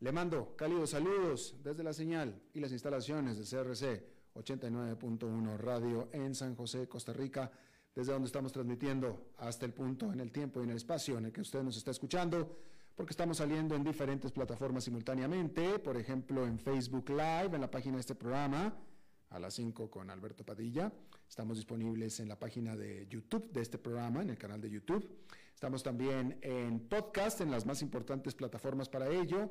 Le mando cálidos saludos desde la señal y las instalaciones de CRC 89.1 Radio en San José, Costa Rica, desde donde estamos transmitiendo hasta el punto en el tiempo y en el espacio en el que usted nos está escuchando, porque estamos saliendo en diferentes plataformas simultáneamente, por ejemplo en Facebook Live, en la página de este programa, a las 5 con Alberto Padilla. Estamos disponibles en la página de YouTube de este programa, en el canal de YouTube. Estamos también en podcast, en las más importantes plataformas para ello,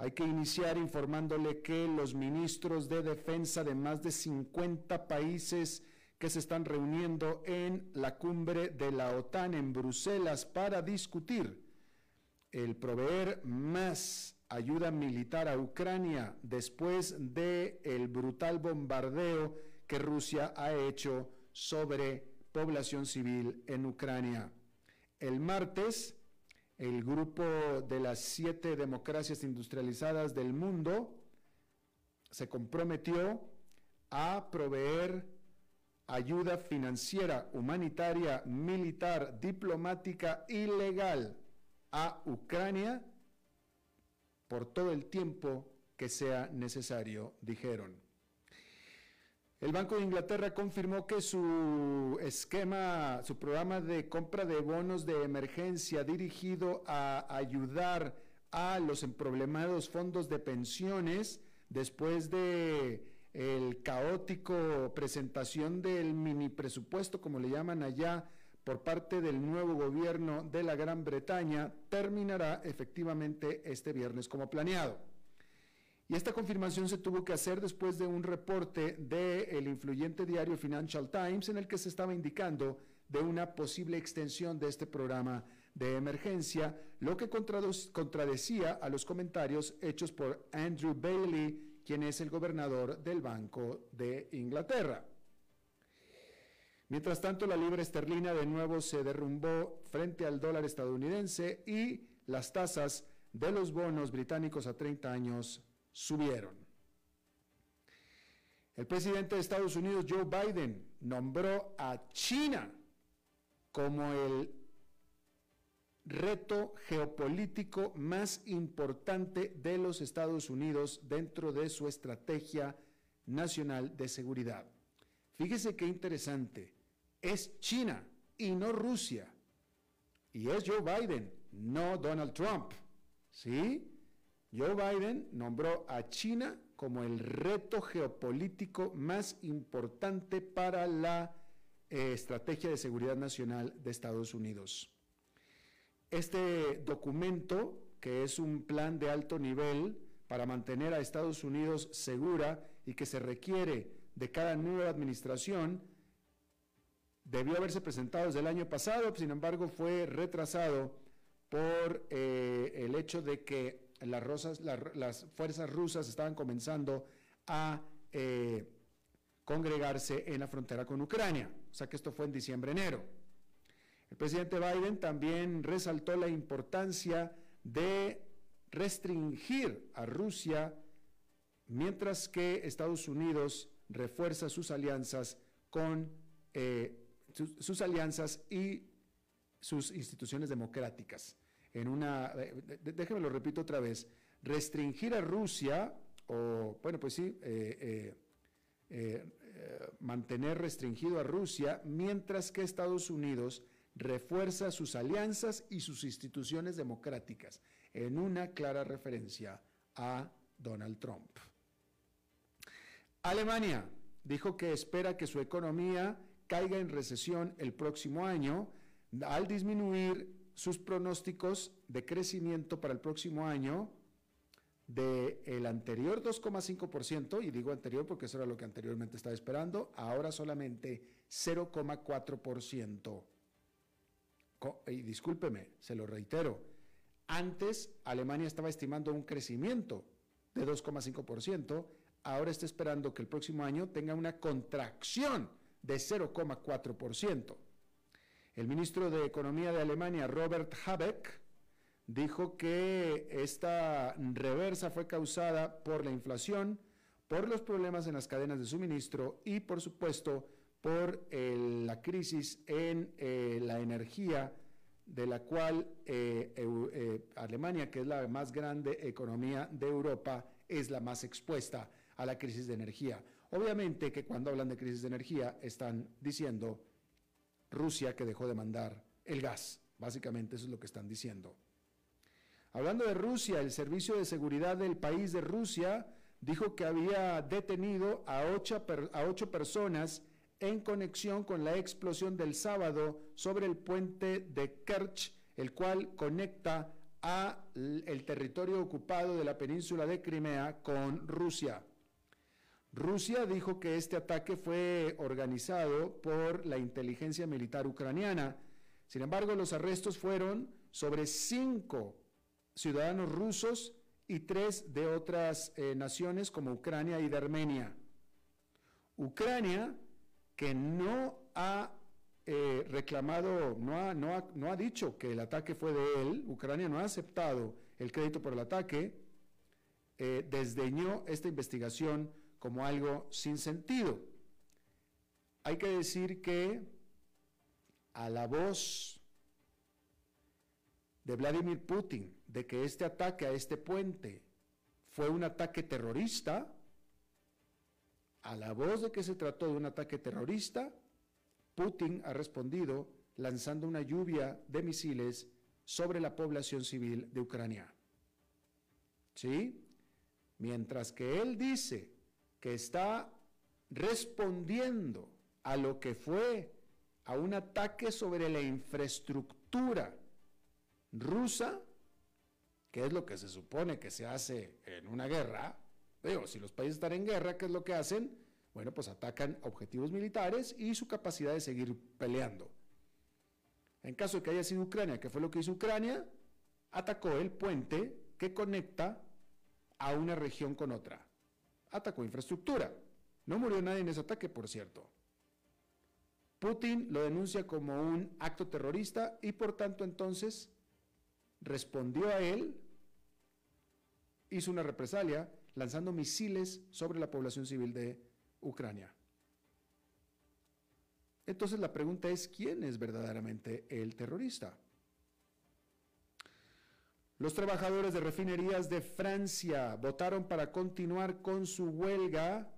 Hay que iniciar informándole que los ministros de defensa de más de 50 países que se están reuniendo en la cumbre de la OTAN en Bruselas para discutir el proveer más ayuda militar a Ucrania después de el brutal bombardeo que Rusia ha hecho sobre población civil en Ucrania. El martes, el grupo de las siete democracias industrializadas del mundo se comprometió a proveer ayuda financiera, humanitaria, militar, diplomática y legal a Ucrania por todo el tiempo que sea necesario, dijeron. El Banco de Inglaterra confirmó que su esquema, su programa de compra de bonos de emergencia dirigido a ayudar a los emproblemados fondos de pensiones después de el caótico presentación del mini presupuesto, como le llaman allá, por parte del nuevo gobierno de la Gran Bretaña, terminará efectivamente este viernes como planeado. Y esta confirmación se tuvo que hacer después de un reporte del influyente diario Financial Times en el que se estaba indicando de una posible extensión de este programa de emergencia, lo que contradecía a los comentarios hechos por Andrew Bailey, quien es el gobernador del Banco de Inglaterra. Mientras tanto, la libra esterlina de nuevo se derrumbó frente al dólar estadounidense y las tasas de los bonos británicos a 30 años subieron. El presidente de Estados Unidos, Joe Biden, nombró a China como el reto geopolítico más importante de los Estados Unidos dentro de su estrategia nacional de seguridad. Fíjese qué interesante, es China y no Rusia. Y es Joe Biden, no Donald Trump. ¿Sí? Joe Biden nombró a China como el reto geopolítico más importante para la eh, estrategia de seguridad nacional de Estados Unidos. Este documento que es un plan de alto nivel para mantener a Estados Unidos segura y que se requiere de cada nueva administración, debió haberse presentado desde el año pasado, sin embargo fue retrasado por eh, el hecho de que las, las, fuerzas rusas estaban comenzando a eh, congregarse en la frontera con Ucrania. O sea que esto fue en diciembre-enero. El presidente Biden también resaltó la importancia de restringir a Rusia mientras que Estados Unidos refuerza sus alianzas con eh, sus, alianzas y sus instituciones democráticas. En una, eh, déjeme lo repito otra vez, restringir a Rusia, o bueno, pues sí, eh, mantener restringido a Rusia, mientras que Estados Unidos refuerza sus alianzas y sus instituciones democráticas, en una clara referencia a Donald Trump. Alemania dijo que espera que su economía caiga en recesión el próximo año al disminuir sus pronósticos de crecimiento para el próximo año del el anterior 2,5%, y digo anterior porque eso era lo que anteriormente estaba esperando, ahora solamente 0,4%. Y discúlpeme, se lo reitero, antes Alemania estaba estimando un crecimiento de 2,5%, ahora está esperando que el próximo año tenga una contracción de 0,4%. El ministro de Economía de Alemania, Robert Habeck, dijo que esta reversa fue causada por la inflación, por los problemas en las cadenas de suministro y, por supuesto, por la crisis en eh, la energía, de la cual eh, eh, Alemania, que es la más grande economía de Europa, es la más expuesta a la crisis de energía. Obviamente que cuando hablan de crisis de energía están diciendo Rusia que dejó de mandar el gas. Básicamente eso es lo que están diciendo. Hablando de Rusia, el Servicio de Seguridad del país de Rusia dijo que había detenido a ocho, a ocho personas en conexión con la explosión del sábado sobre el puente de Kerch, el cual conecta a el territorio ocupado de la península de Crimea con Rusia. Rusia dijo que este ataque fue organizado por la inteligencia militar ucraniana. Sin embargo, los arrestos fueron sobre cinco ciudadanos rusos y tres de otras eh, naciones como Ucrania y de Armenia. Ucrania, que no ha eh, reclamado, no ha, dicho que el ataque fue de él, Ucrania no ha aceptado el crédito por el ataque, eh, desdeñó esta investigación como algo sin sentido. Hay que decir que a la voz de Vladimir Putin de que este ataque a este puente fue un ataque terrorista, a la voz de que se trató de un ataque terrorista, Putin ha respondido lanzando una lluvia de misiles sobre la población civil de Ucrania. ¿Sí? Mientras que él dice que está respondiendo a lo que fue a un ataque sobre la infraestructura rusa, que es lo que se supone que se hace en una guerra. Digo, si los países están en guerra, ¿qué es lo que hacen? Bueno, pues atacan objetivos militares y su capacidad de seguir peleando. En caso de que haya sido Ucrania, que fue lo que hizo Ucrania, atacó el puente que conecta a una región con otra atacó infraestructura. No murió nadie en ese ataque, por cierto. Putin lo denuncia como un acto terrorista y por tanto entonces respondió a él, hizo una represalia lanzando misiles sobre la población civil de Ucrania. Entonces la pregunta es, ¿quién es verdaderamente el terrorista? Los trabajadores de refinerías de Francia votaron para continuar con su huelga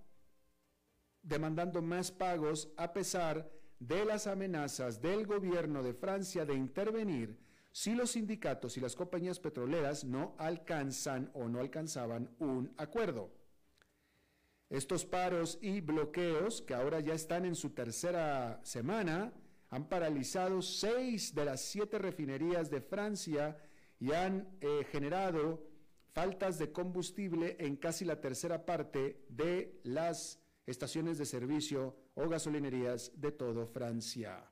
demandando más pagos a pesar de las amenazas del gobierno de Francia de intervenir si los sindicatos y las compañías petroleras no alcanzan o no alcanzaban un acuerdo. Estos paros y bloqueos, que ahora ya están en su tercera semana, han paralizado seis de las siete refinerías de Francia y han eh, generado faltas de combustible en casi la tercera parte de las estaciones de servicio o gasolinerías de todo Francia.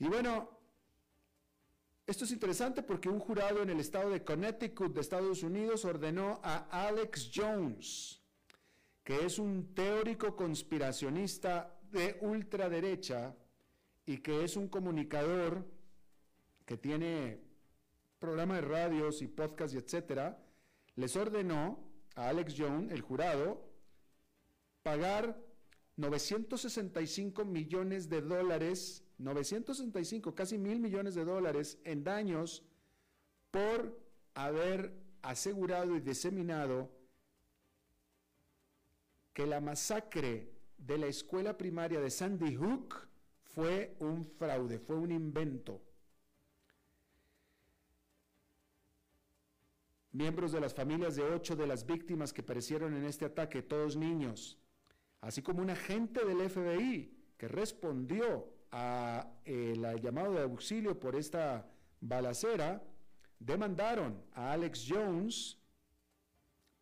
Y bueno, esto es interesante porque un jurado en el estado de Connecticut de Estados Unidos ordenó a Alex Jones, que es un teórico conspiracionista de ultraderecha y que es un comunicador que tiene programa de radios y podcasts y etcétera, les ordenó a Alex Jones, el jurado, pagar 965 millones de dólares, 965, casi mil millones de dólares en daños por haber asegurado y diseminado que la masacre de la escuela primaria de Sandy Hook fue un fraude, fue un invento. Miembros de las familias de ocho de las víctimas que perecieron en este ataque, todos niños, así como un agente del FBI que respondió a el llamado de auxilio por esta balacera, demandaron a Alex Jones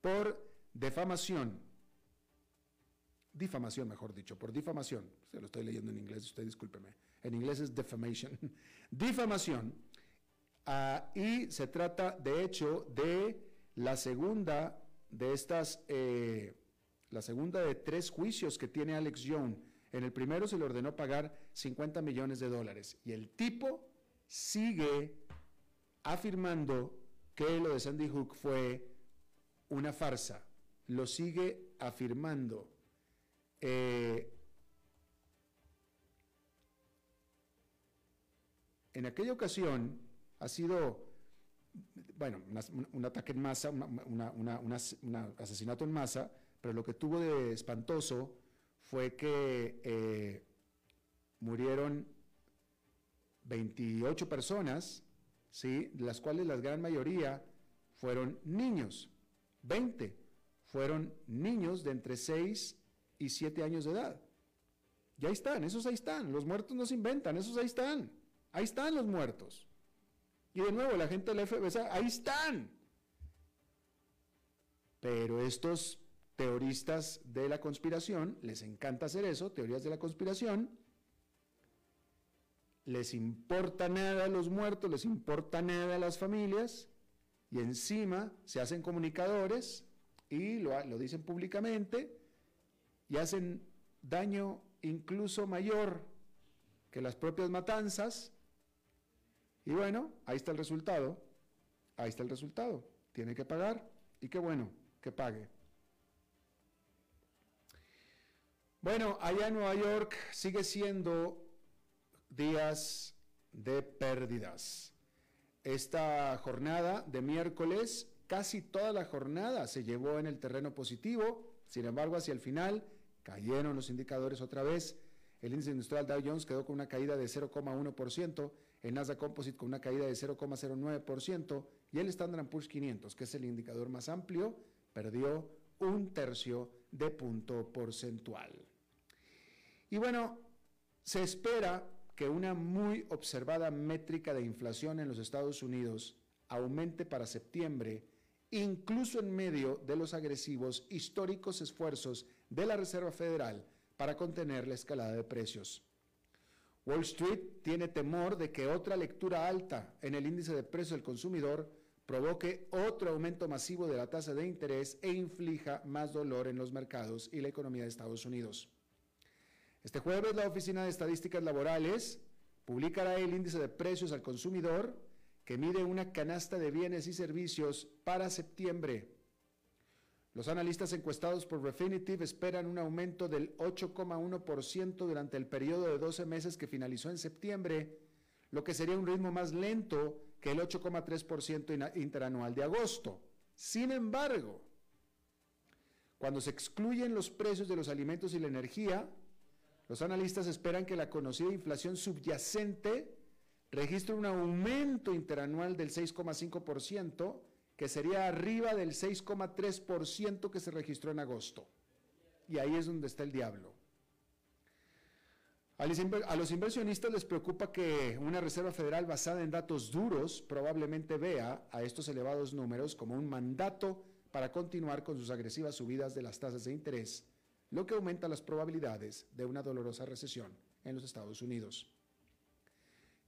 por defamación. Difamación, mejor dicho, por difamación. Se lo estoy leyendo en inglés, usted discúlpeme. En inglés es defamation. difamación. Y se trata, de hecho, de la segunda de estas eh, la segunda de tres juicios que tiene Alex Jones. En el primero se le ordenó pagar 50 millones de dólares y el tipo sigue afirmando que lo de Sandy Hook fue una farsa. Lo sigue afirmando. Eh, en aquella ocasión ha sido, bueno, un ataque en masa, un asesinato en masa, pero lo que tuvo de espantoso fue que eh, murieron 28 personas, ¿sí? las cuales la gran mayoría fueron niños. 20 fueron niños de entre 6 y 7 años de edad. Y ahí están, esos ahí están. Los muertos no se inventan, esos ahí están. Ahí están los muertos. Y de nuevo, la gente del FBI, ahí están. Pero estos teoristas de la conspiración, les encanta hacer eso, teorías de la conspiración, les importa nada a los muertos, les importa nada a las familias, y encima se hacen comunicadores y lo dicen públicamente y hacen daño incluso mayor que las propias matanzas. Y bueno, ahí está el resultado, ahí está el resultado, tiene que pagar y qué bueno que pague. Bueno, allá en Nueva York sigue siendo días de pérdidas. Esta jornada de miércoles, casi toda la jornada se llevó en el terreno positivo, sin embargo, hacia el final cayeron los indicadores otra vez. El índice industrial Dow Jones quedó con una caída de 0,1%, el Nasdaq Composite con una caída de 0,09% y el Standard Poor's 500, que es el indicador más amplio, perdió un tercio de punto porcentual. Y bueno, se espera que una muy observada métrica de inflación en los Estados Unidos aumente para septiembre, incluso en medio de los agresivos históricos esfuerzos de la Reserva Federal para contener la escalada de precios. Wall Street tiene temor de que otra lectura alta en el índice de precios del consumidor provoque otro aumento masivo de la tasa de interés e inflija más dolor en los mercados y la economía de Estados Unidos. Este jueves la Oficina de Estadísticas Laborales publicará el índice de precios al consumidor que mide una canasta de bienes y servicios para septiembre. Los analistas encuestados por Refinitiv esperan un aumento del 8,1% durante el periodo de 12 meses que finalizó en septiembre, lo que sería un ritmo más lento que el 8,3% interanual de agosto. Sin embargo, cuando se excluyen los precios de los alimentos y la energía, los analistas esperan que la conocida inflación subyacente registre un aumento interanual del 6,5%, que sería arriba del 6,3% que se registró en agosto. Y ahí es donde está el diablo. A los inversionistas les preocupa que una Reserva Federal basada en datos duros probablemente vea a estos elevados números como un mandato para continuar con sus agresivas subidas de las tasas de interés, lo que aumenta las probabilidades de una dolorosa recesión en los Estados Unidos.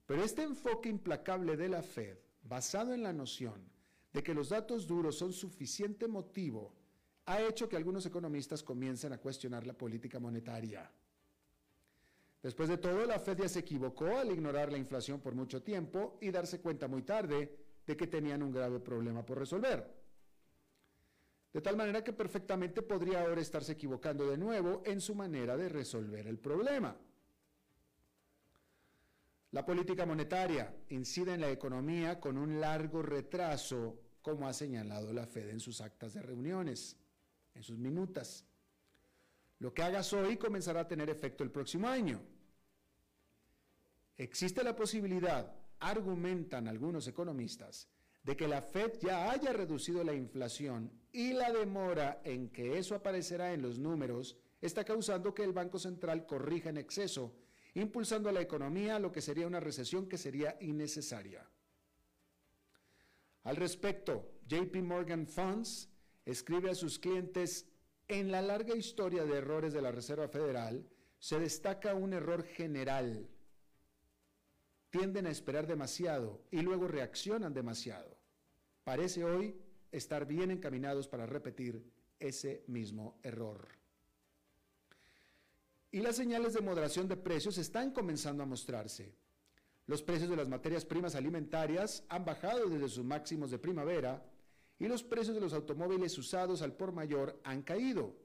Pero este enfoque implacable de la Fed, basado en la noción de que los datos duros son suficiente motivo, ha hecho que algunos economistas comiencen a cuestionar la política monetaria. Después de todo, la Fed ya se equivocó al ignorar la inflación por mucho tiempo y darse cuenta muy tarde de que tenían un grave problema por resolver. De tal manera que perfectamente podría ahora estarse equivocando de nuevo en su manera de resolver el problema. La política monetaria incide en la economía con un largo retraso, como ha señalado la Fed en sus actas de reuniones, en sus minutas. Lo que hagas hoy comenzará a tener efecto el próximo año. Existe la posibilidad, argumentan algunos economistas, de que la Fed ya haya reducido la inflación y la demora en que eso aparecerá en los números está causando que el Banco Central corrija en exceso, impulsando a la economía a lo que sería una recesión que sería innecesaria. Al respecto, JP Morgan Funds escribe a sus clientes, en la larga historia de errores de la Reserva Federal, se destaca un error general tienden a esperar demasiado y luego reaccionan demasiado. Parece hoy estar bien encaminados para repetir ese mismo error. Y las señales de moderación de precios están comenzando a mostrarse. Los precios de las materias primas alimentarias han bajado desde sus máximos de primavera y los precios de los automóviles usados al por mayor han caído.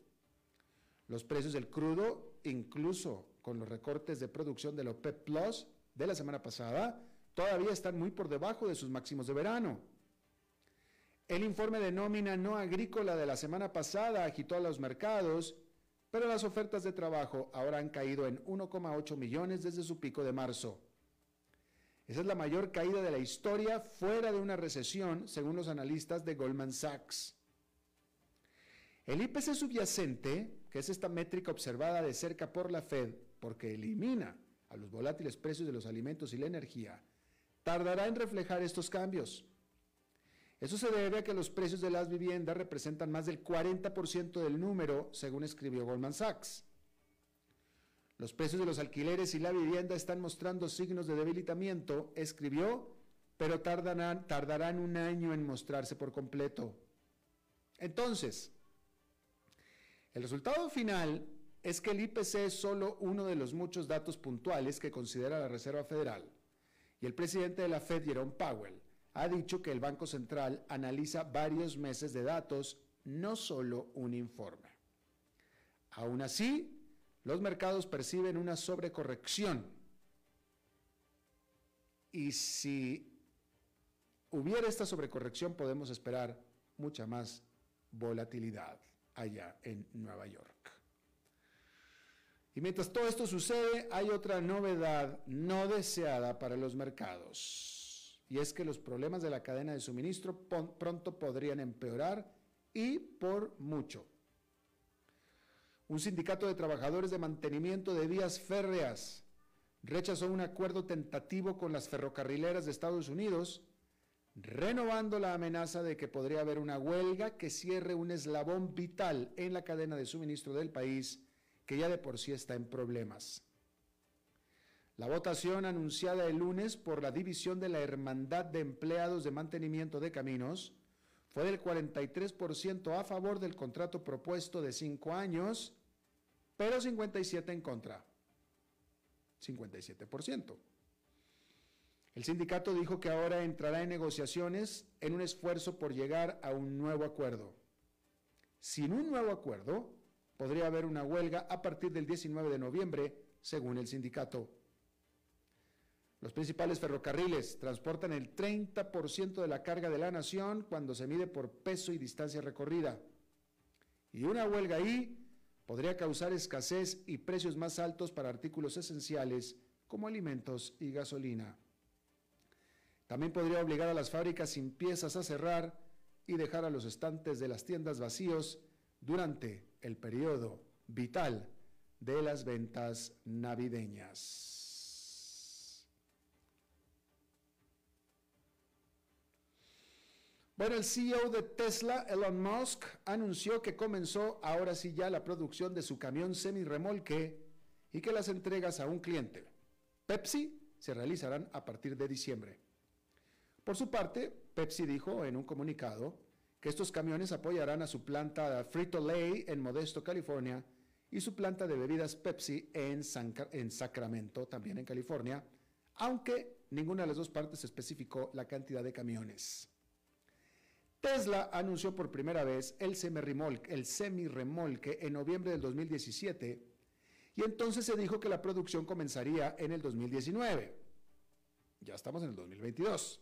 Los precios del crudo, incluso con los recortes de producción del OPEP Plus, de la semana pasada todavía están muy por debajo de sus máximos de verano. El informe de nómina no agrícola de la semana pasada agitó a los mercados, pero las ofertas de trabajo ahora han caído en 1,8 millones desde su pico de marzo. Esa es la mayor caída de la historia fuera de una recesión, según los analistas de Goldman Sachs. El IPC subyacente, que es esta métrica observada de cerca por la Fed, porque elimina a los volátiles precios de los alimentos y la energía, tardará en reflejar estos cambios. Eso se debe a que los precios de las viviendas representan más del 40% del número, según escribió Goldman Sachs. Los precios de los alquileres y la vivienda están mostrando signos de debilitamiento, escribió, pero tardarán, un año en mostrarse por completo. Entonces, el resultado final es que el IPC es solo uno de los muchos datos puntuales que considera la Reserva Federal. Y el presidente de la Fed, Jerome Powell, ha dicho que el Banco Central analiza varios meses de datos, no solo un informe. Aún así, los mercados perciben una sobrecorrección. Y si hubiera esta sobrecorrección, podemos esperar mucha más volatilidad allá en Nueva York. Y mientras todo esto sucede, hay otra novedad no deseada para los mercados. Y es que los problemas de la cadena de suministro pronto podrían empeorar y por mucho. Un sindicato de trabajadores de mantenimiento de vías férreas rechazó un acuerdo tentativo con las ferrocarrileras de Estados Unidos, renovando la amenaza de que podría haber una huelga que cierre un eslabón vital en la cadena de suministro del país que ya de por sí está en problemas. La votación anunciada el lunes por la división de la Hermandad de Empleados de Mantenimiento de Caminos fue del 43% a favor del contrato propuesto de cinco años, pero 57% en contra. 57%. El sindicato dijo que ahora entrará en negociaciones en un esfuerzo por llegar a un nuevo acuerdo. Sin un nuevo acuerdo, podría haber una huelga a partir del 19 de noviembre, según el sindicato. Los principales ferrocarriles transportan el 30% de la carga de la nación cuando se mide por peso y distancia recorrida. Y una huelga ahí podría causar escasez y precios más altos para artículos esenciales como alimentos y gasolina. También podría obligar a las fábricas sin piezas a cerrar y dejar a los estantes de las tiendas vacíos durante el periodo vital de las ventas navideñas. Bueno, el CEO de Tesla, Elon Musk, anunció que comenzó ahora sí ya la producción de su camión semi-remolque y que las entregas a un cliente, Pepsi, se realizarán a partir de diciembre. Por su parte, Pepsi dijo en un comunicado que estos camiones apoyarán a su planta Frito-Lay en Modesto, California, y su planta de bebidas Pepsi en Sacramento, también en California, aunque ninguna de las dos partes especificó la cantidad de camiones. Tesla anunció por primera vez el semi-remolque, el semi-remolque en noviembre del 2017 y entonces se dijo que la producción comenzaría en el 2019. Ya estamos en el 2022.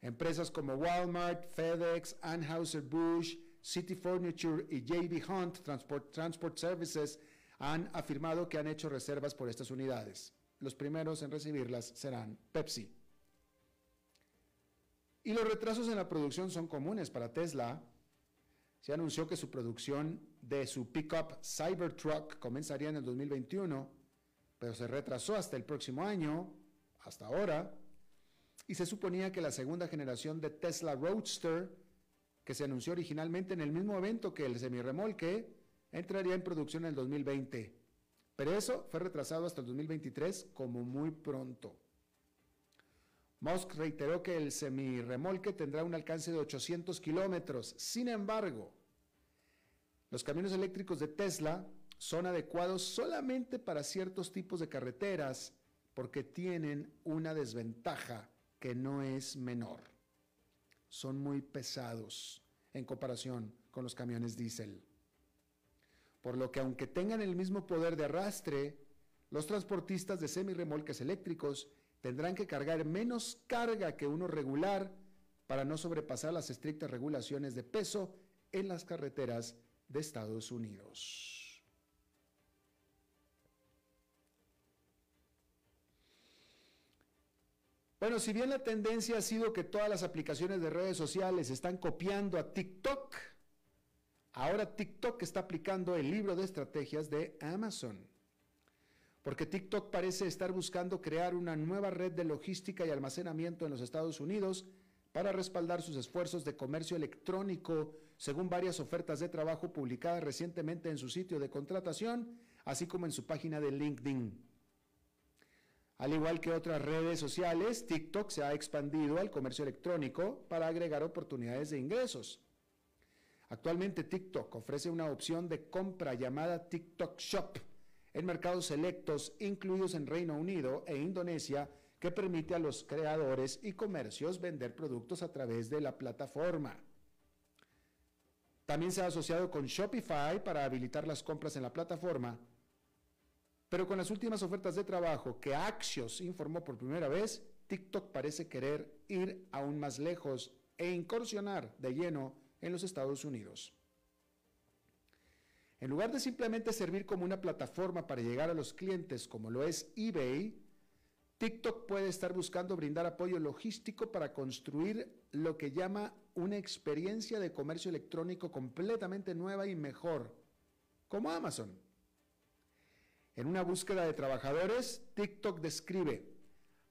Empresas como Walmart, FedEx, Anheuser-Busch, City Furniture y JB Hunt Transport, Transport Services han afirmado que han hecho reservas por estas unidades. Los primeros en recibirlas serán Pepsi. Y los retrasos en la producción son comunes para Tesla. Se anunció que su producción de su pickup Cybertruck comenzaría en el 2021, pero se retrasó hasta el próximo año, hasta ahora. Y se suponía que la segunda generación de Tesla Roadster, que se anunció originalmente en el mismo evento que el semirremolque, entraría en producción en el 2020. Pero eso fue retrasado hasta el 2023 como muy pronto. Musk reiteró que el semirremolque tendrá un alcance de 800 kilómetros. Sin embargo, los camiones eléctricos de Tesla son adecuados solamente para ciertos tipos de carreteras porque tienen una desventaja que no es menor. Son muy pesados en comparación con los camiones diésel. Por lo que aunque tengan el mismo poder de arrastre, los transportistas de semirremolques eléctricos tendrán que cargar menos carga que uno regular para no sobrepasar las estrictas regulaciones de peso en las carreteras de Estados Unidos. Bueno, si bien la tendencia ha sido que todas las aplicaciones de redes sociales están copiando a TikTok, ahora TikTok está aplicando el libro de estrategias de Amazon porque TikTok parece estar buscando crear una nueva red de logística y almacenamiento en los Estados Unidos para respaldar sus esfuerzos de comercio electrónico, según varias ofertas de trabajo publicadas recientemente en su sitio de contratación, así como en su página de LinkedIn. Al igual que otras redes sociales, TikTok se ha expandido al comercio electrónico para agregar oportunidades de ingresos. Actualmente TikTok ofrece una opción de compra llamada TikTok Shop, en mercados selectos, incluidos en Reino Unido e Indonesia, que permite a los creadores y comercios vender productos a través de la plataforma. También se ha asociado con Shopify para habilitar las compras en la plataforma, pero con las últimas ofertas de trabajo que Axios informó por primera vez, TikTok parece querer ir aún más lejos e incursionar de lleno en los Estados Unidos. En lugar de simplemente servir como una plataforma para llegar a los clientes como lo es eBay, TikTok puede estar buscando brindar apoyo logístico para construir lo que llama una experiencia de comercio electrónico completamente nueva y mejor, como Amazon. En una búsqueda de trabajadores, TikTok describe,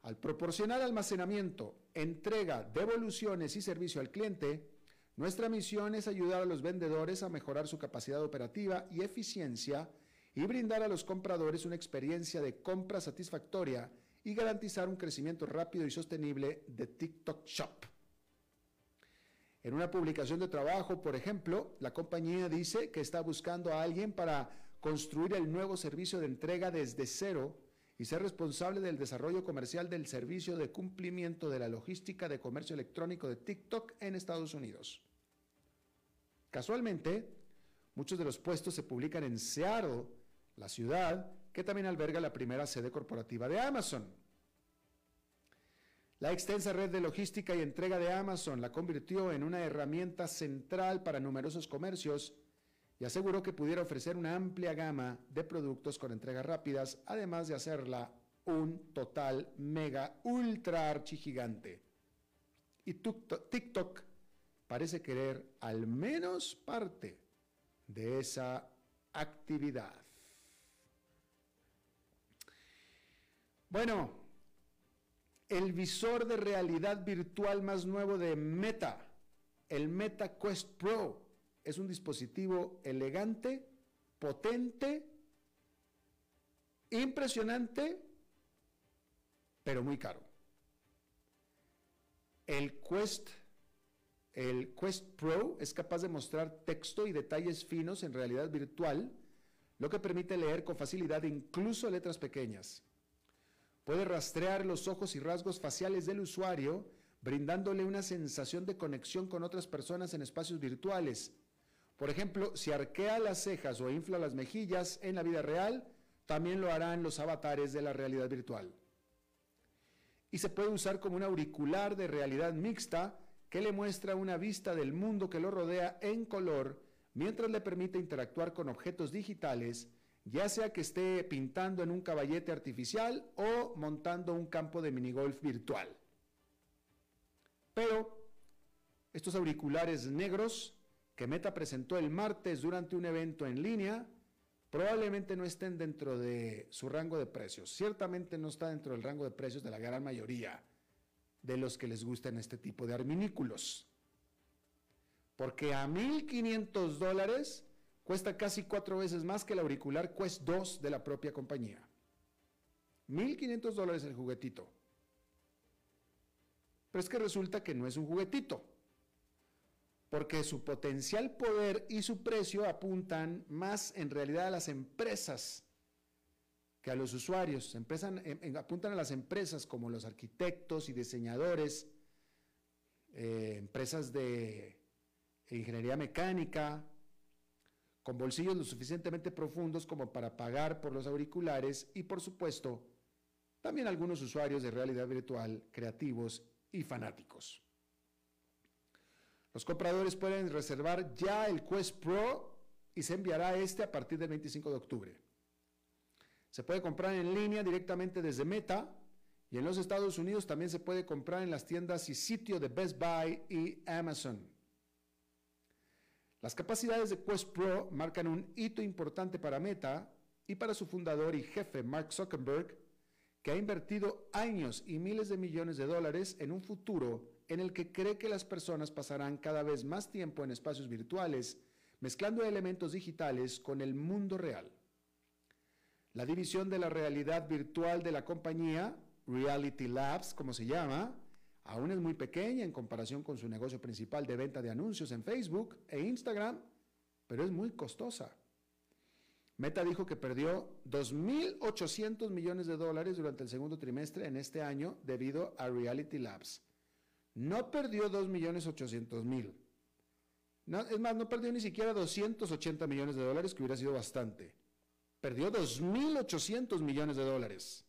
al proporcionar almacenamiento, entrega, devoluciones y servicio al cliente, nuestra misión es ayudar a los vendedores a mejorar su capacidad operativa y eficiencia y brindar a los compradores una experiencia de compra satisfactoria y garantizar un crecimiento rápido y sostenible de TikTok Shop. En una publicación de trabajo, por ejemplo, la compañía dice que está buscando a alguien para construir el nuevo servicio de entrega desde cero y ser responsable del desarrollo comercial del servicio de cumplimiento de la logística de comercio electrónico de TikTok en Estados Unidos. Casualmente, muchos de los puestos se publican en Seattle, la ciudad que también alberga la primera sede corporativa de Amazon. La extensa red de logística y entrega de Amazon la convirtió en una herramienta central para numerosos comercios y aseguró que pudiera ofrecer una amplia gama de productos con entregas rápidas, además de hacerla un total mega ultra archigigante. Y TikTok parece querer al menos parte de esa actividad. Bueno, el visor de realidad virtual más nuevo de Meta, el Meta Quest Pro, es un dispositivo elegante, potente, impresionante, pero muy caro. El Quest, el Quest Pro es capaz de mostrar texto y detalles finos en realidad virtual, lo que permite leer con facilidad incluso letras pequeñas. Puede rastrear los ojos y rasgos faciales del usuario, brindándole una sensación de conexión con otras personas en espacios virtuales. Por ejemplo, si arquea las cejas o infla las mejillas en la vida real, también lo harán los avatares de la realidad virtual y se puede usar como un auricular de realidad mixta que le muestra una vista del mundo que lo rodea en color mientras le permite interactuar con objetos digitales, ya sea que esté pintando en un caballete artificial o montando un campo de minigolf virtual. Pero estos auriculares negros que Meta presentó el martes durante un evento en línea probablemente no estén dentro de su rango de precios. Ciertamente no está dentro del rango de precios de la gran mayoría de los que les gustan este tipo de arminículos. Porque a 1.500 dólares cuesta casi cuatro veces más que el auricular Quest 2 de la propia compañía. 1.500 dólares el juguetito. Pero es que resulta que no es un juguetito porque su potencial poder y su precio apuntan más en realidad a las empresas que a los usuarios. apuntan a las empresas como los arquitectos y diseñadores, eh, empresas de ingeniería mecánica, con bolsillos lo suficientemente profundos como para pagar por los auriculares y por supuesto también algunos usuarios de realidad virtual creativos y fanáticos. Los compradores pueden reservar ya el Quest Pro y se enviará este a partir del 25 de octubre. Se puede comprar en línea directamente desde Meta y en los Estados Unidos también se puede comprar en las tiendas y sitio de Best Buy y Amazon. Las capacidades de Quest Pro marcan un hito importante para Meta y para su fundador y jefe Mark Zuckerberg, que ha invertido años y miles de millones de dólares en un futuro en el que cree que las personas pasarán cada vez más tiempo en espacios virtuales, mezclando elementos digitales con el mundo real. La división de la realidad virtual de la compañía, Reality Labs, como se llama, aún es muy pequeña en comparación con su negocio principal de venta de anuncios en Facebook e Instagram, pero es muy costosa. Meta dijo que perdió 2.800 millones de dólares durante el segundo trimestre en este año debido a Reality Labs no perdió 2.800.000. No, es más, no perdió ni siquiera 280 millones de dólares, que hubiera sido bastante. Perdió 2.800 millones de dólares.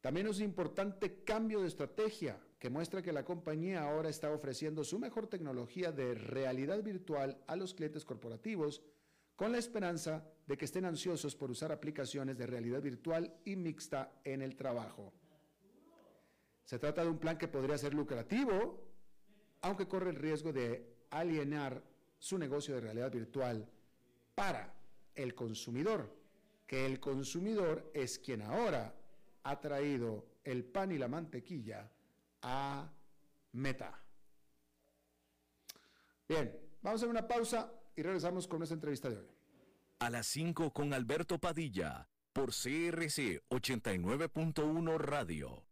También es un importante cambio de estrategia que muestra que la compañía ahora está ofreciendo su mejor tecnología de realidad virtual a los clientes corporativos con la esperanza de que estén ansiosos por usar aplicaciones de realidad virtual y mixta en el trabajo. Se trata de un plan que podría ser lucrativo, aunque corre el riesgo de alienar su negocio de realidad virtual para el consumidor, que el consumidor es quien ahora ha traído el pan y la mantequilla a Meta. Bien, vamos a una pausa y regresamos con nuestra entrevista de hoy. A las 5 con Alberto Padilla, por CRC 89.1 Radio.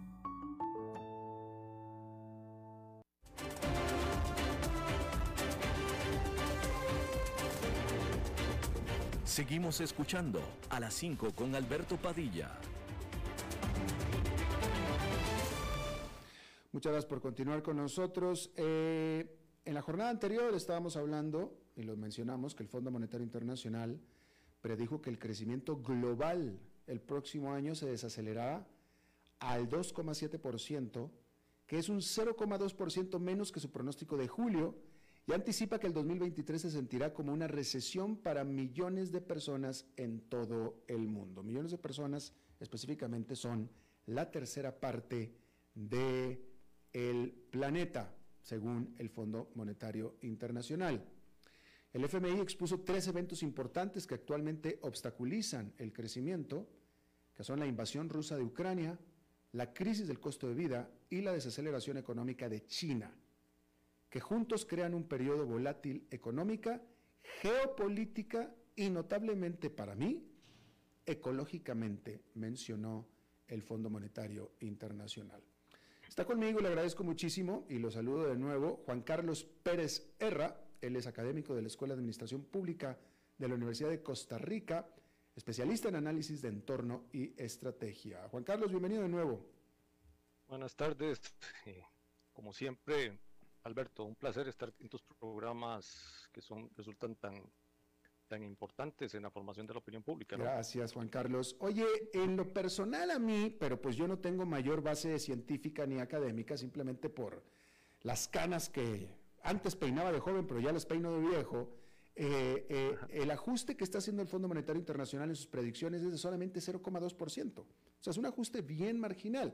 Seguimos escuchando a las 5 con Alberto Padilla. Muchas gracias por continuar con nosotros. Eh, en la jornada anterior estábamos hablando, y lo mencionamos, que el Fondo Monetario Internacional predijo que el crecimiento global el próximo año se desacelerará al 2,7%, que es un 0,2% menos que su pronóstico de julio y anticipa que el 2023 se sentirá como una recesión para millones de personas en todo el mundo. Millones de personas específicamente son la tercera parte del el planeta, según el Fondo Monetario Internacional. El FMI expuso tres eventos importantes que actualmente obstaculizan el crecimiento, que son la invasión rusa de Ucrania, la crisis del costo de vida y la desaceleración económica de China que juntos crean un periodo volátil económica, geopolítica y notablemente para mí, ecológicamente, mencionó el Fondo Monetario Internacional. Está conmigo, le agradezco muchísimo y lo saludo de nuevo, Juan Carlos Pérez Herra, él es académico de la Escuela de Administración Pública de la Universidad de Costa Rica, especialista en análisis de entorno y estrategia. Juan Carlos, bienvenido de nuevo. Buenas tardes. Eh, como siempre, Alberto, un placer estar en tus programas que son resultan tan tan importantes en la formación de la opinión pública. Gracias, Juan Carlos. Oye, en lo personal a mí, pero pues yo no tengo mayor base científica ni académica, simplemente por las canas que antes peinaba de joven, pero ya las peino de viejo. Eh, eh, el ajuste que está haciendo el Fondo Monetario Internacional en sus predicciones es de solamente 0,2%. O sea, es un ajuste bien marginal.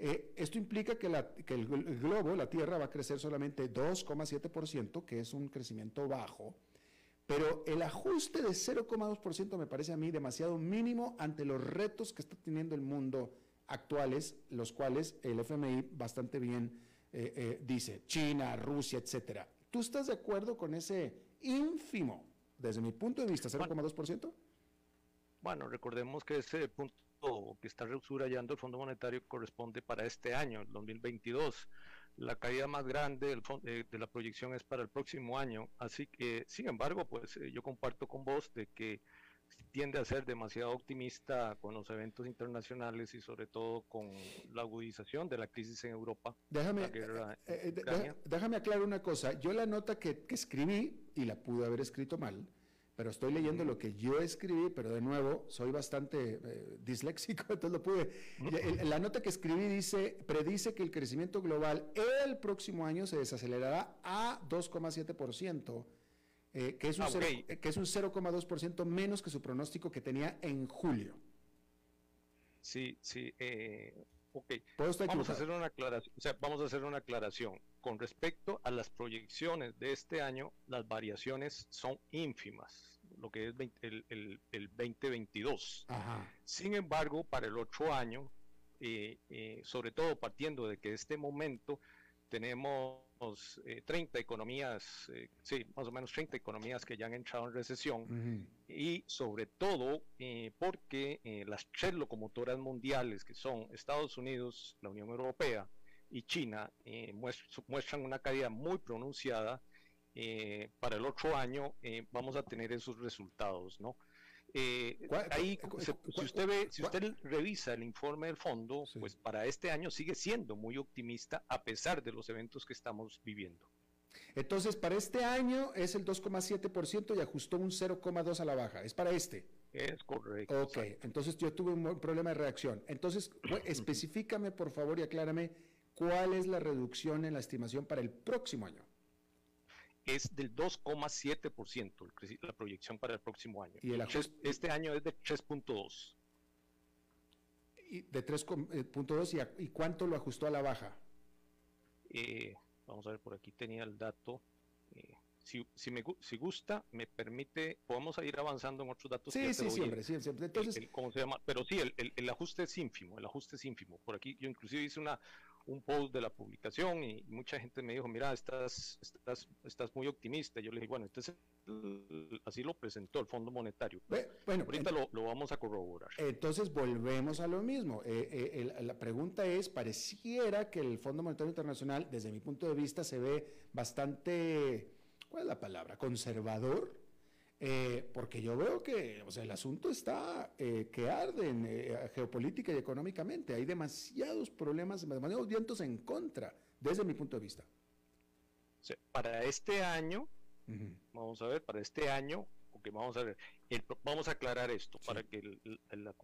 Eh, esto implica que, el, globo, la Tierra, va a crecer solamente 2,7%, que es un crecimiento bajo, pero el ajuste de 0,2% me parece a mí demasiado mínimo ante los retos que está teniendo el mundo actuales, los cuales el FMI bastante bien eh, eh, dice, China, Rusia, etcétera. ¿Tú estás de acuerdo con ese ínfimo, desde mi punto de vista, 0,2%? Bueno, recordemos que ese punto que está subrayando el Fondo Monetario corresponde para este año, el 2022. La caída más grande eh, de la proyección es para el próximo año. Así que, sin embargo, pues eh, yo comparto con vos de que tiende a ser demasiado optimista con los eventos internacionales y sobre todo con la agudización de la crisis en Europa. Déjame, eh, déjame aclarar una cosa. Yo la nota que, que escribí, y la pude haber escrito mal, pero estoy leyendo lo que yo escribí, pero de nuevo, soy bastante eh, disléxico, entonces lo pude. la nota que escribí dice, predice que el crecimiento global el próximo año se desacelerará a 2,7%, eh, que es un, ah, un 0,2% menos que su pronóstico que tenía en julio. Sí, sí, eh, ok. Vamos a hacer una aclaración, o sea, vamos a hacer una aclaración. Con respecto a las proyecciones de este año, las variaciones son ínfimas lo que es el, el, el 2022. Sin embargo, para el otro año, eh, eh, sobre todo partiendo de que este momento tenemos 30 eh, economías, sí, más o menos 30 economías que ya han entrado en recesión y sobre todo porque las tres locomotoras mundiales que son Estados Unidos, la Unión Europea y China muestran una caída muy pronunciada eh, para el otro año eh, vamos a tener esos resultados, ¿no? Eh, ahí, si usted ve, si usted revisa el informe del fondo, pues para este año sigue siendo muy optimista a pesar de los eventos que estamos viviendo. Entonces, para este año es el 2,7% y ajustó un 0,2 a la baja. Es para este. Es correcto. Ok, entonces yo tuve un problema de reacción. Entonces, específicame por favor y aclárame cuál es la reducción en la estimación para el próximo año es del 2,7% la proyección para el próximo año. ¿Y el este año es de 3.2. Y de 3.2 y, y, cuánto lo ajustó a la baja? Eh, vamos a ver, por aquí tenía el dato. Eh, si, si, me, si gusta, me permite, podemos ir avanzando en otros datos. Sí, sí, siempre, siempre. Entonces, ¿cómo se llama? Pero sí, el, el, el, ajuste es ínfimo, el ajuste es ínfimo. Por aquí yo inclusive hice una, un post de la publicación y mucha gente me dijo, mira, estás, estás, estás muy optimista. Yo le dije, bueno, entonces así lo presentó el Fondo Monetario. bueno, ahorita lo, lo, vamos a corroborar. Entonces volvemos a lo mismo. Eh, eh, la pregunta es, pareciera que el Fondo Monetario Internacional, desde mi punto de vista, se ve bastante, ¿cuál es la palabra? Conservador eh, porque yo veo que o sea, el asunto está eh, que arde eh, geopolítica y económicamente. Hay demasiados problemas, demasiados vientos en contra, desde mi punto de vista. para este año, vamos a ver, para este año, porque vamos a ver, vamos a aclarar esto para que la,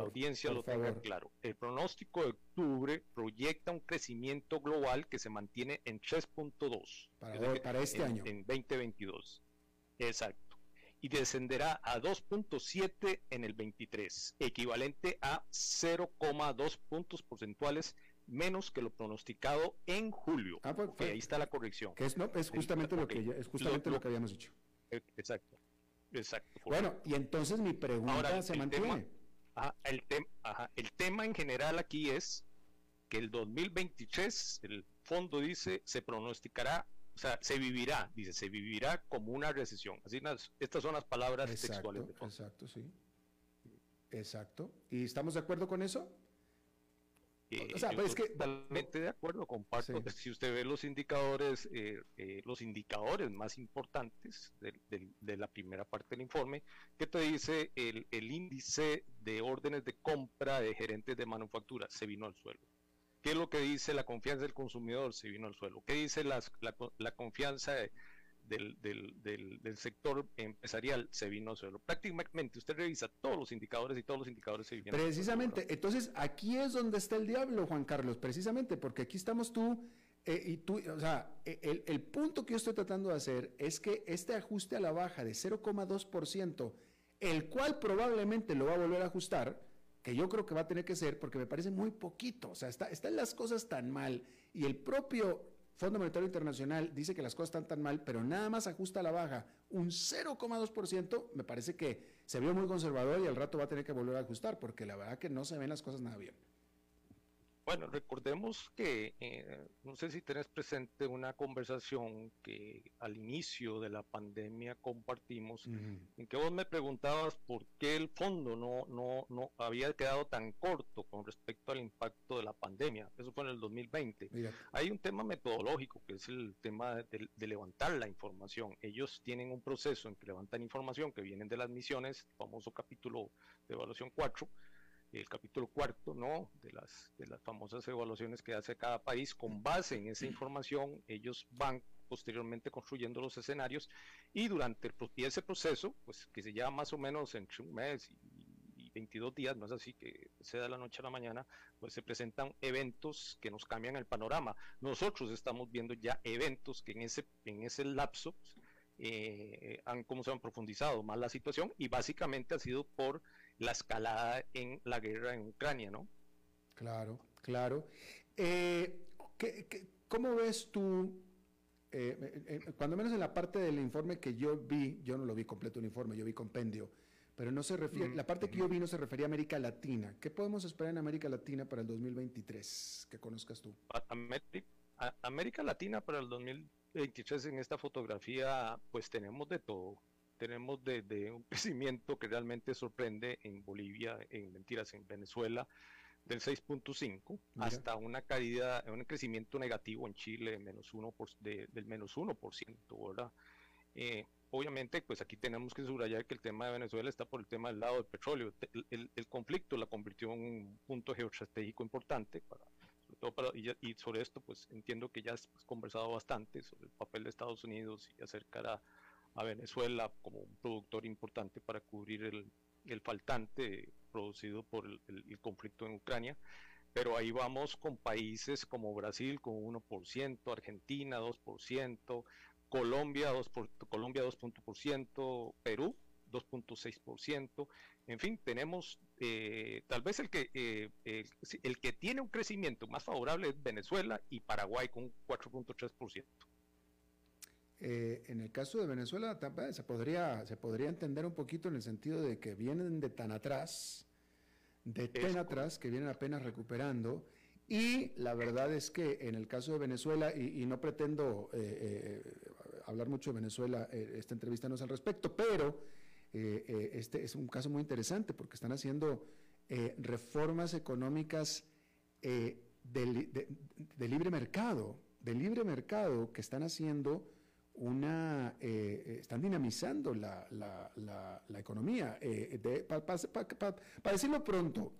audiencia lo tenga claro. El pronóstico de octubre proyecta un crecimiento global que se mantiene en 3.2 para, para este año. En 2022. Exacto y descenderá a 2.7 en el 23, equivalente a 0,2 puntos porcentuales menos que lo pronosticado en julio. Ah, pues, ahí está la corrección. Que es, no, es justamente, lo, que, es justamente lo, que habíamos dicho. Exacto. Exacto. Bueno, y entonces mi pregunta se mantiene. el, el tema en general aquí es que el 2023, el fondo dice, se pronosticará o sea, se vivirá, dice, se vivirá como una recesión. Así, estas son las palabras textuales. De exacto, sí. Exacto. ¿Y estamos de acuerdo con eso? Eh, o sea, pues que totalmente de acuerdo, comparto. Sí. Si usted ve los indicadores, eh, eh, los indicadores más importantes de, de, la primera parte del informe, ¿qué te dice el, el índice de órdenes de compra de gerentes de manufactura? Se vino al suelo. ¿Qué es lo que dice la confianza del consumidor? Se vino al suelo. ¿Qué dice la, confianza del, sector empresarial? Se vino al suelo. Prácticamente usted revisa todos los indicadores y todos los indicadores se vinieron Precisamente, entonces aquí es donde está el diablo, Juan Carlos, precisamente, porque aquí estamos tú eh, y tú, o sea, e, el, el punto que yo estoy tratando de hacer es que este ajuste a la baja de 0,2%, el cual probablemente lo va a volver a ajustar, que yo creo que va a tener que ser, porque me parece muy poquito, o sea, está, están las cosas tan mal y el propio Fondo Monetario Internacional dice que las cosas están tan mal, pero nada más ajusta a la baja un 0,2%, me parece que se vio muy conservador y al rato va a tener que volver a ajustar, porque la verdad que no se ven las cosas nada bien. Bueno, recordemos que, eh, no sé si tenés presente una conversación que al inicio de la pandemia compartimos, en que vos me preguntabas por qué el fondo no, no, no había quedado tan corto con respecto al impacto de la pandemia. Eso fue en el 2020. Hay un tema metodológico que es el tema de, de, levantar la información. Ellos tienen un proceso en que levantan información que vienen de las misiones, famoso capítulo de evaluación 4 el capítulo cuarto, ¿no? De las, de las famosas evaluaciones que hace cada país, con base en esa información, ellos van posteriormente construyendo los escenarios y durante ese proceso, pues que se lleva más o menos entre un mes y, 22 días, no es así que se da la noche a la mañana, pues se presentan eventos que nos cambian el panorama. Nosotros estamos viendo ya eventos que en ese, en ese lapso eh, han, como se han profundizado más la situación y básicamente ha sido por la escalada en la guerra en Ucrania, ¿no? Claro, claro. Eh, cómo ves tú, eh, eh, cuando menos en la parte del informe que yo vi, yo no lo vi completo el informe, yo vi compendio, pero no se refiere, mm, la parte que yo vi no se refería a América Latina. ¿Qué podemos esperar en América Latina para el 2023 que conozcas tú? América Latina para el 2023 en esta fotografía, pues tenemos de todo tenemos desde un crecimiento que realmente sorprende en Bolivia, en mentiras, en Venezuela, del 6.5 hasta una caída, un crecimiento negativo en Chile menos uno por, del menos 1%, ¿verdad? Eh, obviamente, pues aquí tenemos que subrayar que el tema de Venezuela está por el tema del lado del petróleo. El, el, conflicto la convirtió en un punto geoestratégico importante para, sobre todo para, y, sobre esto, pues entiendo que ya has conversado bastante sobre el papel de Estados Unidos y acercar a, a Venezuela como un productor importante para cubrir el, el faltante producido por el, conflicto en Ucrania. Pero ahí vamos con países como Brasil con 1%, Argentina 2%, Colombia 2%, por, Colombia 2%, Perú 2.6%. En fin, tenemos eh, tal vez el que, eh, el que tiene un crecimiento más favorable es Venezuela y Paraguay con 4.3%. Eh, en el caso de Venezuela se podría, se podría entender un poquito en el sentido de que vienen de tan atrás, de tan atrás, que vienen apenas recuperando. Y la verdad es que en el caso de Venezuela, y, no pretendo eh, eh, hablar mucho de Venezuela, esta entrevista no es al respecto, pero este es un caso muy interesante porque están haciendo reformas económicas de, libre mercado, de libre mercado que están haciendo una, eh, eh, están dinamizando la, economía. Eh, Para decirlo pronto,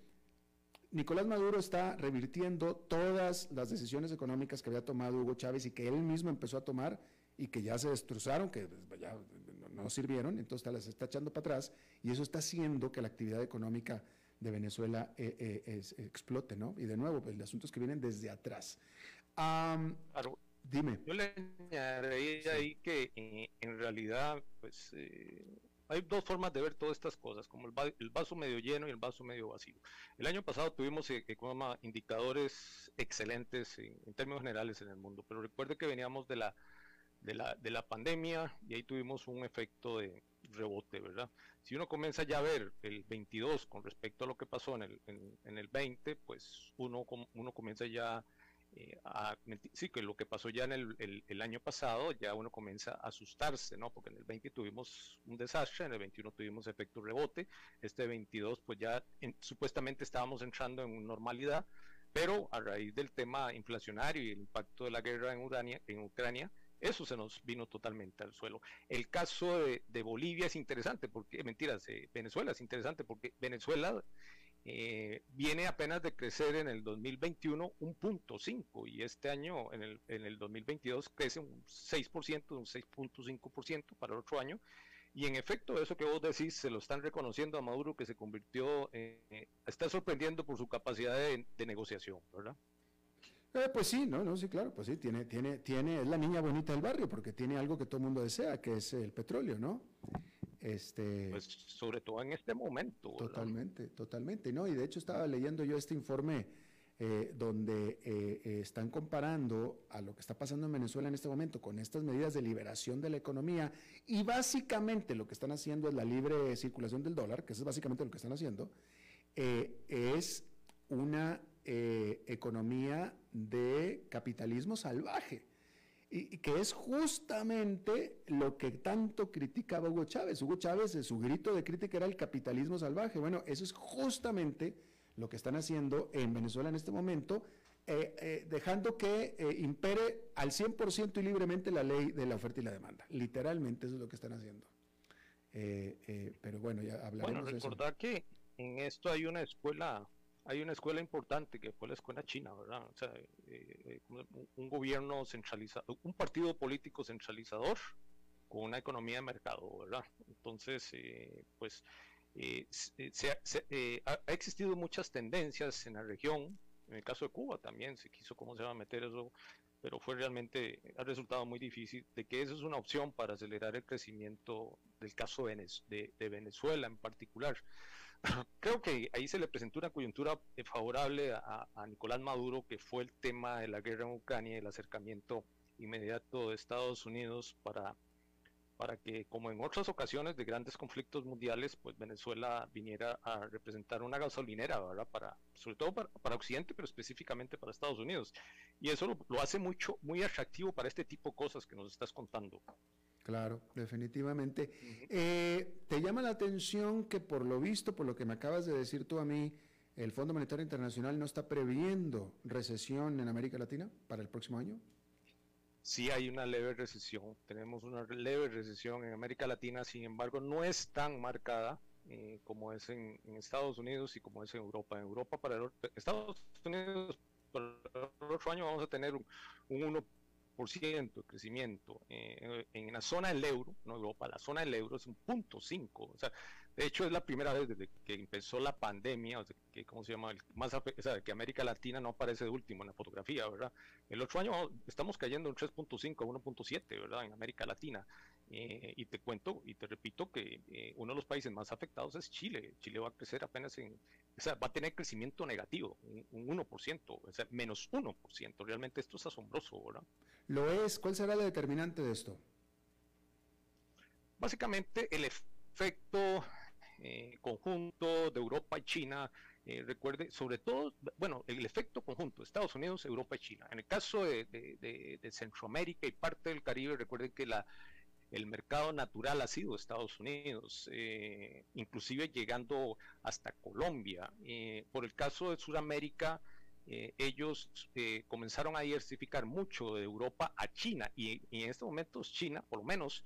Nicolás Maduro está revirtiendo todas las decisiones económicas que había tomado Hugo Chávez y que él mismo empezó a tomar y que ya se destrozaron, que pues, ya no, sirvieron, entonces las está echando para atrás y eso está haciendo que la actividad económica de Venezuela explote, ¿no? Y de nuevo, pues, el asunto es que vienen desde atrás. Dime. Yo le añadiría ahí que eh, en realidad, pues eh, hay dos formas de ver todas estas cosas, como el, vaso medio lleno y el vaso medio vacío. El año pasado tuvimos eh, indicadores excelentes en, términos generales en el mundo, pero recuerde que veníamos de la, de la, de la pandemia y ahí tuvimos un efecto de rebote, ¿verdad? Si uno comienza ya a ver el 22 con respecto a lo que pasó en el, en, el 20, pues uno, uno comienza ya eh, sí, que lo que pasó ya en el, el, año pasado, ya uno comienza a asustarse, ¿no? Porque en el 20 tuvimos un desastre, en el 21 tuvimos efecto rebote, este 22 pues ya supuestamente estábamos entrando en normalidad, pero a raíz del tema inflacionario y el impacto de la guerra en, Ucrania, en Ucrania eso se nos vino totalmente al suelo. El caso de, de Bolivia es interesante, porque, mentiras, eh, Venezuela es interesante, porque Venezuela eh, viene apenas de crecer en el 2021 un punto 5 y este año en el, en el 2022 crece un 6%, un 6.5% para el otro año. Y en efecto, eso que vos decís, se lo están reconociendo a Maduro que se convirtió, eh, está sorprendiendo por su capacidad de, negociación, ¿verdad? Eh, pues sí, no, no, sí, claro, pues sí, tiene, tiene, tiene, es la niña bonita del barrio porque tiene algo que todo el mundo desea, que es el petróleo, ¿no? Este, pues sobre todo en este momento. Totalmente, totalmente. No, y de hecho estaba leyendo yo este informe eh, donde eh, eh, están comparando a lo que está pasando en Venezuela en este momento con estas medidas de liberación de la economía y básicamente lo que están haciendo es la libre circulación del dólar, que eso es básicamente lo que están haciendo, es una economía de capitalismo salvaje y, que es justamente lo que tanto criticaba Hugo Chávez. Hugo Chávez, su grito de crítica era el capitalismo salvaje. Bueno, eso es justamente lo que están haciendo en Venezuela en este momento, eh, eh, dejando que eh, impere al 100% y libremente la ley de la oferta y la demanda. Literalmente eso es lo que están haciendo. pero bueno, ya hablaremos bueno, recordar que en esto hay una escuela hay una escuela importante que fue la escuela china, ¿verdad? O sea, eh, un, gobierno centralizado, un partido político centralizador con una economía de mercado, ¿verdad? Entonces, eh, pues, eh, ha, existido muchas tendencias en la región, en el caso de Cuba también se quiso, ¿cómo se va a meter eso? Pero fue realmente, ha resultado muy difícil, de que eso es una opción para acelerar el crecimiento del caso de Venezuela en particular. Creo que ahí se le presentó una coyuntura favorable a, Nicolás Maduro, que fue el tema de la guerra en Ucrania el acercamiento inmediato de Estados Unidos para, para que, como en otras ocasiones de grandes conflictos mundiales, pues Venezuela viniera a representar una gasolinera, ¿verdad? Para, sobre todo para, Occidente, pero específicamente para Estados Unidos. Y eso lo, lo hace mucho, muy atractivo para este tipo de cosas que nos estás contando. Claro, definitivamente. Eh, ¿Te llama la atención que por lo visto, por lo que me acabas de decir tú a mí, el Fondo Monetario Internacional no está previendo recesión en América Latina para el próximo año? Sí hay una leve recesión, tenemos una leve recesión en América Latina, sin embargo no es tan marcada eh, como es en, Estados Unidos y como es en Europa. En Europa para el, Estados Unidos para el otro año vamos a tener un, un 1 de crecimiento eh, en la zona del euro, no Europa, la zona del euro es un punto 5. O sea, de hecho es la primera vez desde que empezó la pandemia, o sea, que, ¿cómo se llama? Más, o sea, que América Latina no aparece de último en la fotografía, ¿verdad? El otro año estamos cayendo en 3.5 a 1.7, ¿verdad? En América Latina. Eh, y te cuento y te repito que eh, uno de los países más afectados es Chile. Chile va a crecer apenas en, o sea, va a tener crecimiento negativo, un, un 1%, o sea, menos 1%. Realmente esto es asombroso, ¿verdad? Lo es. ¿Cuál será la determinante de esto? básicamente el efecto eh, conjunto de Europa y China, eh, recuerde, sobre todo, bueno, el efecto conjunto, Estados Unidos, Europa y China. En el caso de, Centroamérica y parte del Caribe, recuerden que la, el mercado natural ha sido Estados Unidos, eh, inclusive llegando hasta Colombia. por el caso de Sudamérica, ellos comenzaron a diversificar mucho de Europa a China y, y, en estos momentos China, por lo menos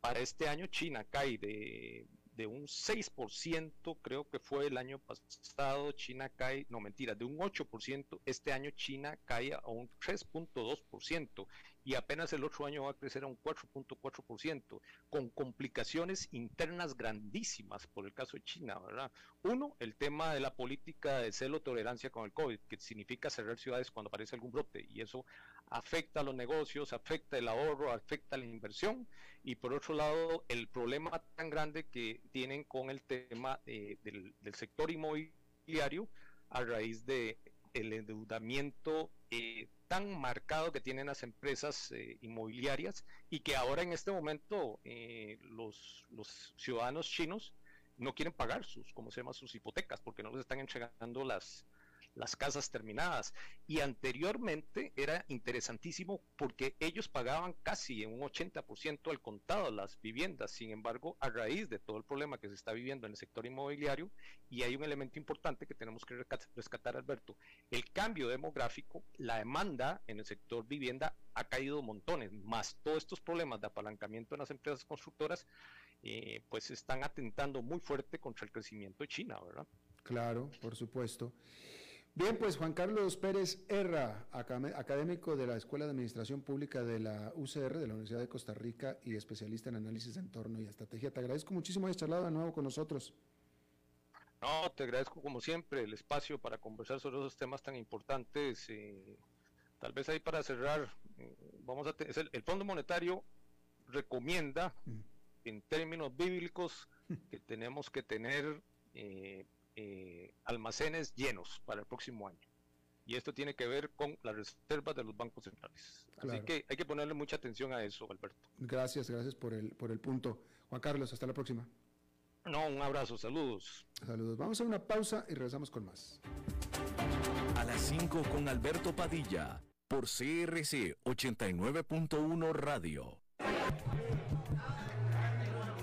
para este año, China cae de de un 6%, creo que fue el año pasado, China cae, no mentira, de un 8%, este año China cae a un 3.2% y apenas el otro año va a crecer a un 4.4%, con complicaciones internas grandísimas por el caso de China, ¿verdad? Uno, el tema de la política de celo tolerancia con el COVID, que significa cerrar ciudades cuando aparece algún brote, y eso afecta a los negocios, afecta el ahorro, afecta la inversión, y por otro lado, el problema tan grande que tienen con el tema del, sector inmobiliario a raíz de el endeudamiento eh, tan marcado que tienen las empresas eh, inmobiliarias y que ahora en este momento eh, los, los ciudadanos chinos no quieren pagar sus, ¿cómo se llama? sus hipotecas porque no les están entregando las, las casas terminadas. Y anteriormente era interesantísimo porque ellos pagaban casi en un 80% al contado las viviendas. Sin embargo, a raíz de todo el problema que se está viviendo en el sector inmobiliario, y hay un elemento importante que tenemos que rescatar, Alberto, el cambio demográfico, la demanda en el sector vivienda ha caído montones, más todos estos problemas de apalancamiento en las empresas constructoras, eh, pues están atentando muy fuerte contra el crecimiento de China, ¿verdad? Claro, por supuesto. Bien, pues Juan Carlos Pérez Herra, académico de la Escuela de Administración Pública de la UCR, de la Universidad de Costa Rica y especialista en análisis de entorno y estrategia. Te agradezco muchísimo haber charlado de nuevo con nosotros. No, te agradezco como siempre el espacio para conversar sobre esos temas tan importantes. Eh, tal vez ahí para cerrar, eh, vamos a el, el, Fondo Monetario recomienda mm. en términos bíblicos que tenemos que tener eh, almacenes llenos para el próximo año. Y esto tiene que ver con las reservas de los bancos centrales. Así que hay que ponerle mucha atención a eso, Alberto. Gracias, gracias por el, por el punto. Juan Carlos, hasta la próxima. No, un abrazo, saludos. Saludos. Vamos a una pausa y regresamos con más. A las 5 con Alberto Padilla, por CRC 89.1 Radio.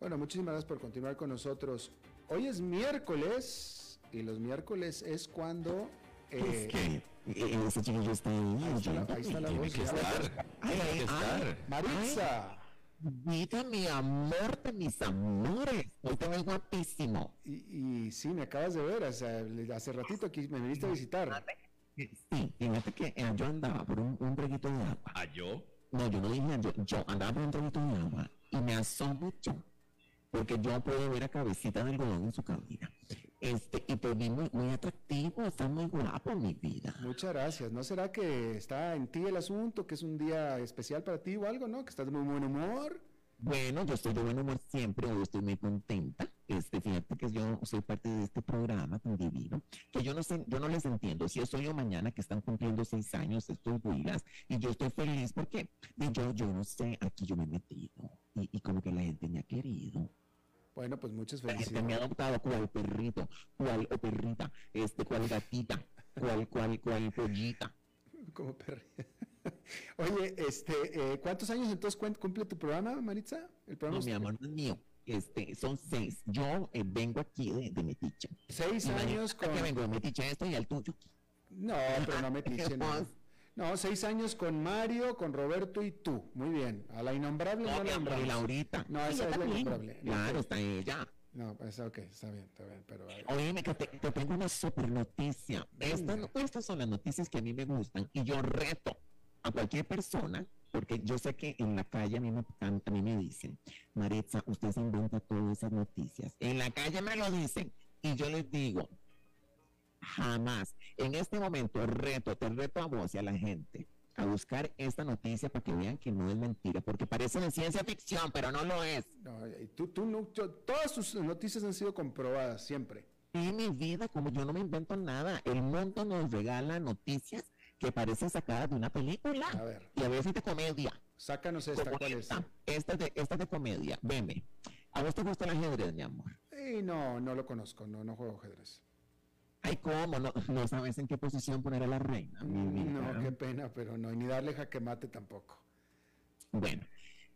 Bueno, muchísimas gracias por continuar con nosotros. Hoy es miércoles y los miércoles es cuando... Eh, que ese chiquillo está ahí. Ahí está la, ahí está la voz. Que estar. Ay, ay, ay, Maritza. Vida, mi amor de mis amores. Hoy te ves guapísimo. Y, y sí, me acabas de ver. O sea, hace ratito aquí me viniste a visitar. Sí, fíjate que eh, yo andaba por un, un breguito de agua. ¿A yo? No, yo no dije yo. Yo andaba por un breguito de agua y me asombro yo porque yo puedo ver a cabecita de algodón en su cabina. Este, y te vi muy, muy atractivo, está muy guapo, mi vida. Muchas gracias. ¿No será que está en ti el asunto, que es un día especial para ti o algo, no? Que estás de muy buen humor. Bueno, yo estoy de buen humor siempre, hoy estoy muy contenta. Este, fíjate que yo soy parte de este programa tan divino, que yo no sé, yo no les entiendo si es hoy o mañana que están cumpliendo seis años estos huilas, y yo estoy feliz porque yo, yo no sé, aquí yo me he metido, y, y como que la gente me ha querido. Bueno, pues muchas felicidades. La gente me ha adoptado cual perrito, cual o perrita, este, cual gatita, cual, cual, cual pollita. Como perrita. Oye, este, eh, ¿cuántos años entonces cumple tu programa, Maritza? El programa no, mi amor, no es mío. Este, son seis. Yo eh, vengo aquí de, de Metiche. Seis años con... que vengo de Metiche esto y el tuyo. No, pero no Metiche, no. No, seis años con Mario, con Roberto y tú. Muy bien. A la innombrable no, no la Laurita. No, esa es la innombrable. Claro, está ella. No, pues ok, está bien, está bien, pero... Oye, que te, te, tengo una super noticia. Estas, estas son las noticias que a mí me gustan y yo reto a cualquier persona, porque yo sé que en la calle a mí me, a mí me dicen, Maritza, usted se inventa todas esas noticias. En la calle me lo dicen y yo les digo, jamás. En este momento reto, te reto a vos y a la gente a buscar esta noticia para que vean que no es mentira, porque parece de ciencia ficción, pero no lo es. No, tú, tú, todas sus noticias han sido comprobadas siempre. Y mi vida, como yo no me invento nada, el mundo nos regala noticias que parecen sacadas de una película. A ver. Y a veces de comedia. Sácanos esta, ¿cuál esta, es? Esta de, esta de comedia, veme. ¿A vos te gusta el ajedrez, mi amor? Sí, no, no lo conozco, no, no juego ajedrez. Ay, ¿cómo? No, no sabes en qué posición poner a la reina. no, qué pena, pero no, ni darle jaque mate tampoco. Bueno,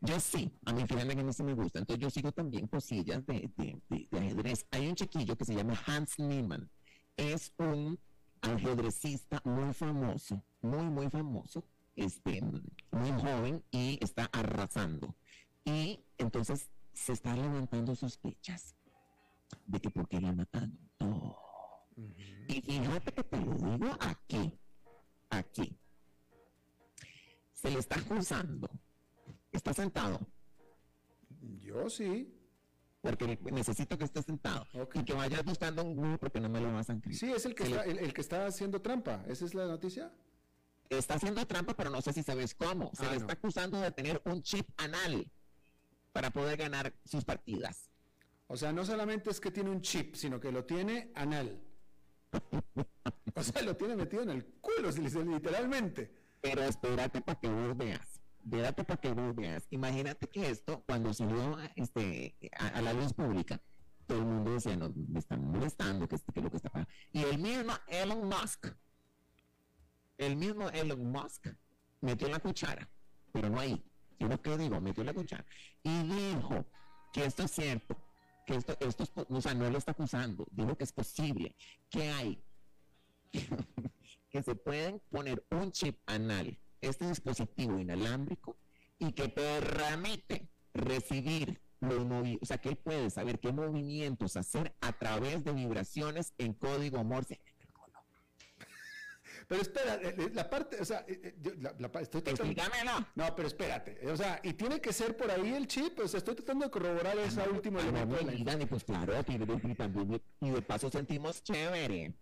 yo sí, a mí fíjate que a mí sí me gusta. Entonces yo sigo también cosillas de, de, ajedrez. Hay un chiquillo que se llama Hans Niemann. Es un ajedrecista muy famoso, muy, muy famoso, este, muy joven y está arrasando. Y entonces se está levantando sospechas de que por qué le matado. Oh y fíjate que te lo digo aquí, aquí. Se le está acusando. Está sentado. Yo sí. Porque necesito que esté sentado. Y que vayas buscando un grupo porque no me lo vas a inscribir. Sí, es el que, está, el, que está haciendo trampa. ¿Esa es la noticia? Está haciendo trampa, pero no sé si sabes cómo. Se le ah, está acusando de tener un chip anal para poder ganar sus partidas. O sea, no solamente es que tiene un chip, sino que lo tiene anal. O sea, lo tiene metido en el culo, literalmente. Pero espérate para que vos veas. Espérate para que vos veas. Imagínate que esto, cuando salió este, a, la luz pública, todo el mundo decía, no, me están molestando, que, que lo que está pasando. Y el mismo Elon Musk, el mismo Elon Musk, metió la cuchara, pero no ahí, sino que digo, metió la cuchara, y dijo que esto es cierto, que esto, esto o sea, no lo está acusando, digo que es posible, que hay, que se pueden poner un chip anal, este dispositivo inalámbrico, y que permite recibir los movimientos, o sea, que él puede saber qué movimientos hacer a través de vibraciones en código Morse pero espera, eh, eh, la parte, o sea, eh, la, la, estoy tratando... No, pero espérate, o sea, y tiene que ser por ahí el chip, o sea, estoy tratando de corroborar esa última. No, pues claro, y de paso sentimos chévere.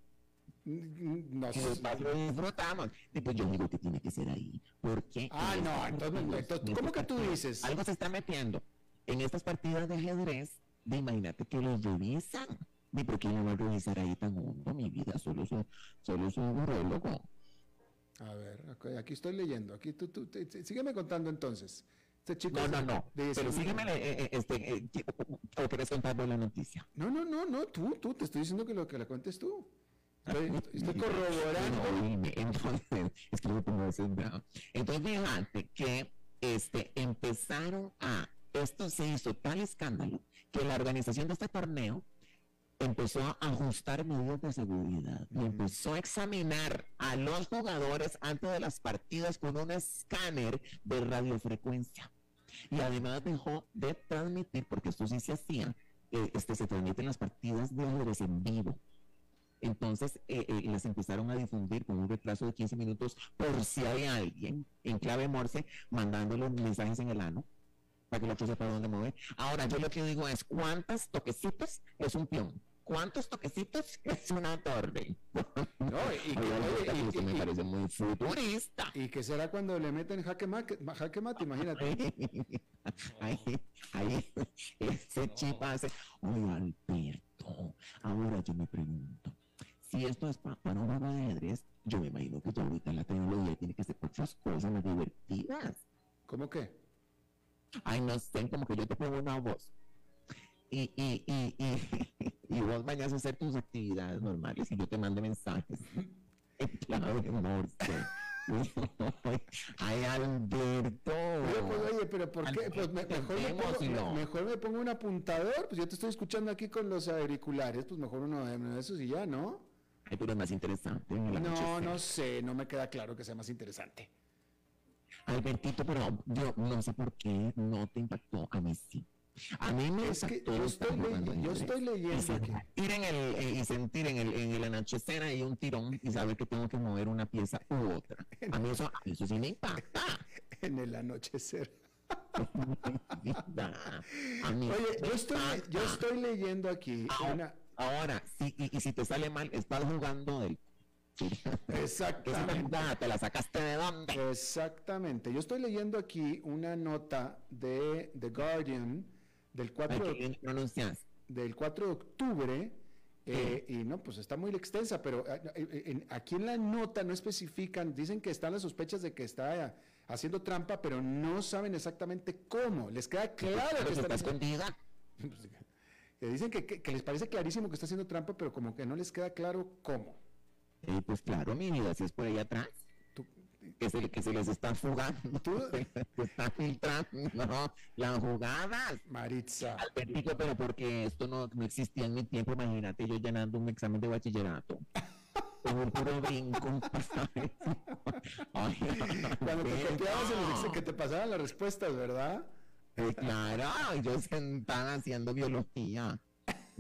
Mm, no sé. lo disfrutamos. Y pues yo digo que tiene que ser ahí. Porque. Ah, no, entonces, ¿cómo que tú dices? Algo se está metiendo en estas partidas de ajedrez. De imagínate que los revisan. ¿Y por qué no va a revisar ahí tan hondo mi vida? Solo soy, solo soy un urologo. A ver, aquí estoy leyendo. Aquí tú, tú, sígueme contando entonces. Este chico no, no, no. Pero sígueme, eh, eh, este, eh, ¿o quieres contarme la noticia? No, no, no, no, tú, tú, te estoy diciendo que lo que la cuentes tú. Estoy, corroborando. entonces, es que no pongo Entonces, fíjate que este, empezaron a, esto se hizo tal escándalo que la organización de este torneo empezó a ajustar medidas de seguridad y empezó a examinar a los jugadores antes de las partidas con un escáner de radiofrecuencia. Y además dejó de transmitir, porque esto sí se hacía, eh, este, se transmiten las partidas de ajedrez en vivo. Entonces eh, eh, las empezaron a difundir con un retraso de 15 minutos por si hay alguien en clave Morse mandándole mensajes en el ano para que el otro sepa dónde mover. Ahora, yo lo que digo es, ¿cuántos toquecitos es un peón? ¿Cuántos toquecitos es una torre? No, y, que, me parece muy futurista. ¿Y qué será cuando le meten jaque mate, jaque mate imagínate? Ahí, ahí, ese chip hace, oye Alberto, ahora yo me pregunto, si esto es para, para un de ajedrez, yo me imagino que ahorita la tecnología tiene que ser otras cosas más divertidas. ¿Cómo qué? Ay, no sé, como que yo te pongo una voz y, y, y, y, y vos vayas a hacer tus actividades normales y yo te mando mensajes de Morse. Ay, Alberto. pues, oye, pero ¿por qué? Pues mejor, me pongo, mejor me pongo un apuntador. Pues yo te estoy escuchando aquí con los auriculares. Pues mejor uno de esos y ya, ¿no? Es más interesante. No, no sé. No me queda claro que sea más interesante. Albertito, pero yo no sé por qué no te impactó. A mí sí. A mí me es que yo estoy, yo estoy leyendo y sentir en el eh, y sentir en el en el anochecer hay un tirón y saber que tengo que mover una pieza u otra. A mí eso, eso sí me impacta. en el anochecer. Oye, yo estoy, yo estoy leyendo aquí una... ahora sí, y, y, si te sale mal, estás jugando del Exactamente. ¿Te la sacaste de dónde? Exactamente. Yo estoy leyendo aquí una nota de The Guardian del 4 de, del 4 de octubre. Eh, y no, pues está muy extensa, pero eh, eh, aquí en la nota no especifican, dicen que están las sospechas de que está haciendo trampa, pero no saben exactamente cómo. Les queda claro que está escondida. que dicen que, que, les parece clarísimo que está haciendo trampa, pero como que no les queda claro cómo. pues claro, mi vida, si es por ahí atrás que se, que se les está fugando, se está filtrando las jugadas. Maritza. pero porque esto no, no existía en mi tiempo, imagínate yo llenando un examen de bachillerato. Un puro brinco. Cuando te copiabas el que te pasaban las respuestas, ¿verdad? Eh, claro, yo sentada haciendo biología.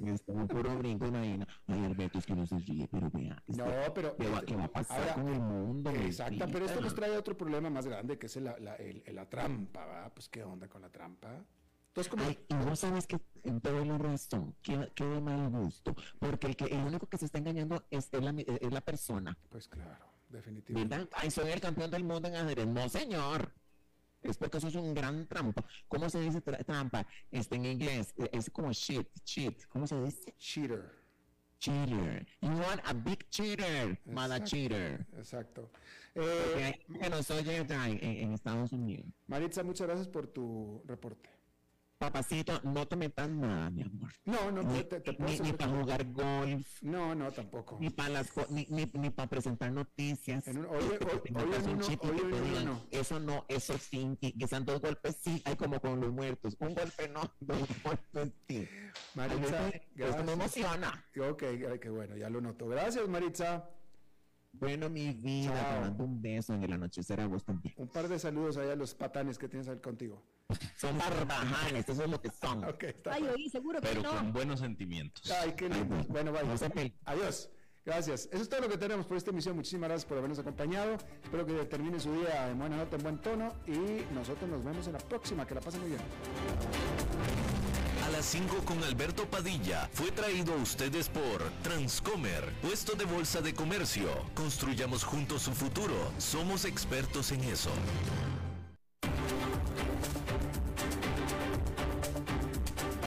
Está un puro brinco, imagina. Ay, Alberto, es que no se ríe, pero vea. No, pero. ¿Qué va, va a pasar con el mundo? Exacto, pero esto nos trae otro problema más grande, que es la, la, la trampa, ¿verdad? Pues, ¿qué onda con la trampa? Entonces, como... Ay, y vos sabes que en todo la razón, qué, qué de mal gusto, porque el, que, el único que se está engañando es, es, la, es la persona. Pues claro, definitivamente. ¿Verdad? Ay, soy el campeón del mundo en ajedrez. No, señor es porque eso es un gran trampa. ¿Cómo se dice trampa? Este, en inglés e, es como shit, cheat. ¿Cómo se dice? Cheater. Cheater. You want a big cheater, mala cheater. Exacto. Eh, bueno, soy en, en Estados Unidos. Maritza, muchas gracias por tu reporte. Papacito, no te metas nada, mi amor. No, no, ni, te, te, ni, ni para jugar golf. No, no, tampoco. Ni para las ni, ni, ni para presentar noticias. En un, oye, no. eso no, eso sí, que, sean dos golpes sí, hay como con los muertos. Un golpe no, dos golpes sí. Maritza, eso me emociona. Ok, qué bueno, ya lo noto. Gracias, Maritza. Bueno, mi vida, te mando un beso en el anochecer a vos también. Un par de saludos allá a los patanes que tienes ahí contigo. Son barbajanes, eso es lo que son. Okay, Ay, oí, seguro que Pero no. con buenos sentimientos. Ay, qué lindo. Bueno, vaya. Adiós. Gracias. Eso es todo lo que tenemos por esta emisión. Muchísimas gracias por habernos acompañado. Espero que termine su día en buena nota, en buen tono. Y nosotros nos vemos en la próxima. Que la pasen muy bien. A las 5 con Alberto Padilla fue traído a ustedes por Transcomer, puesto de bolsa de comercio. Construyamos juntos su futuro. Somos expertos en eso.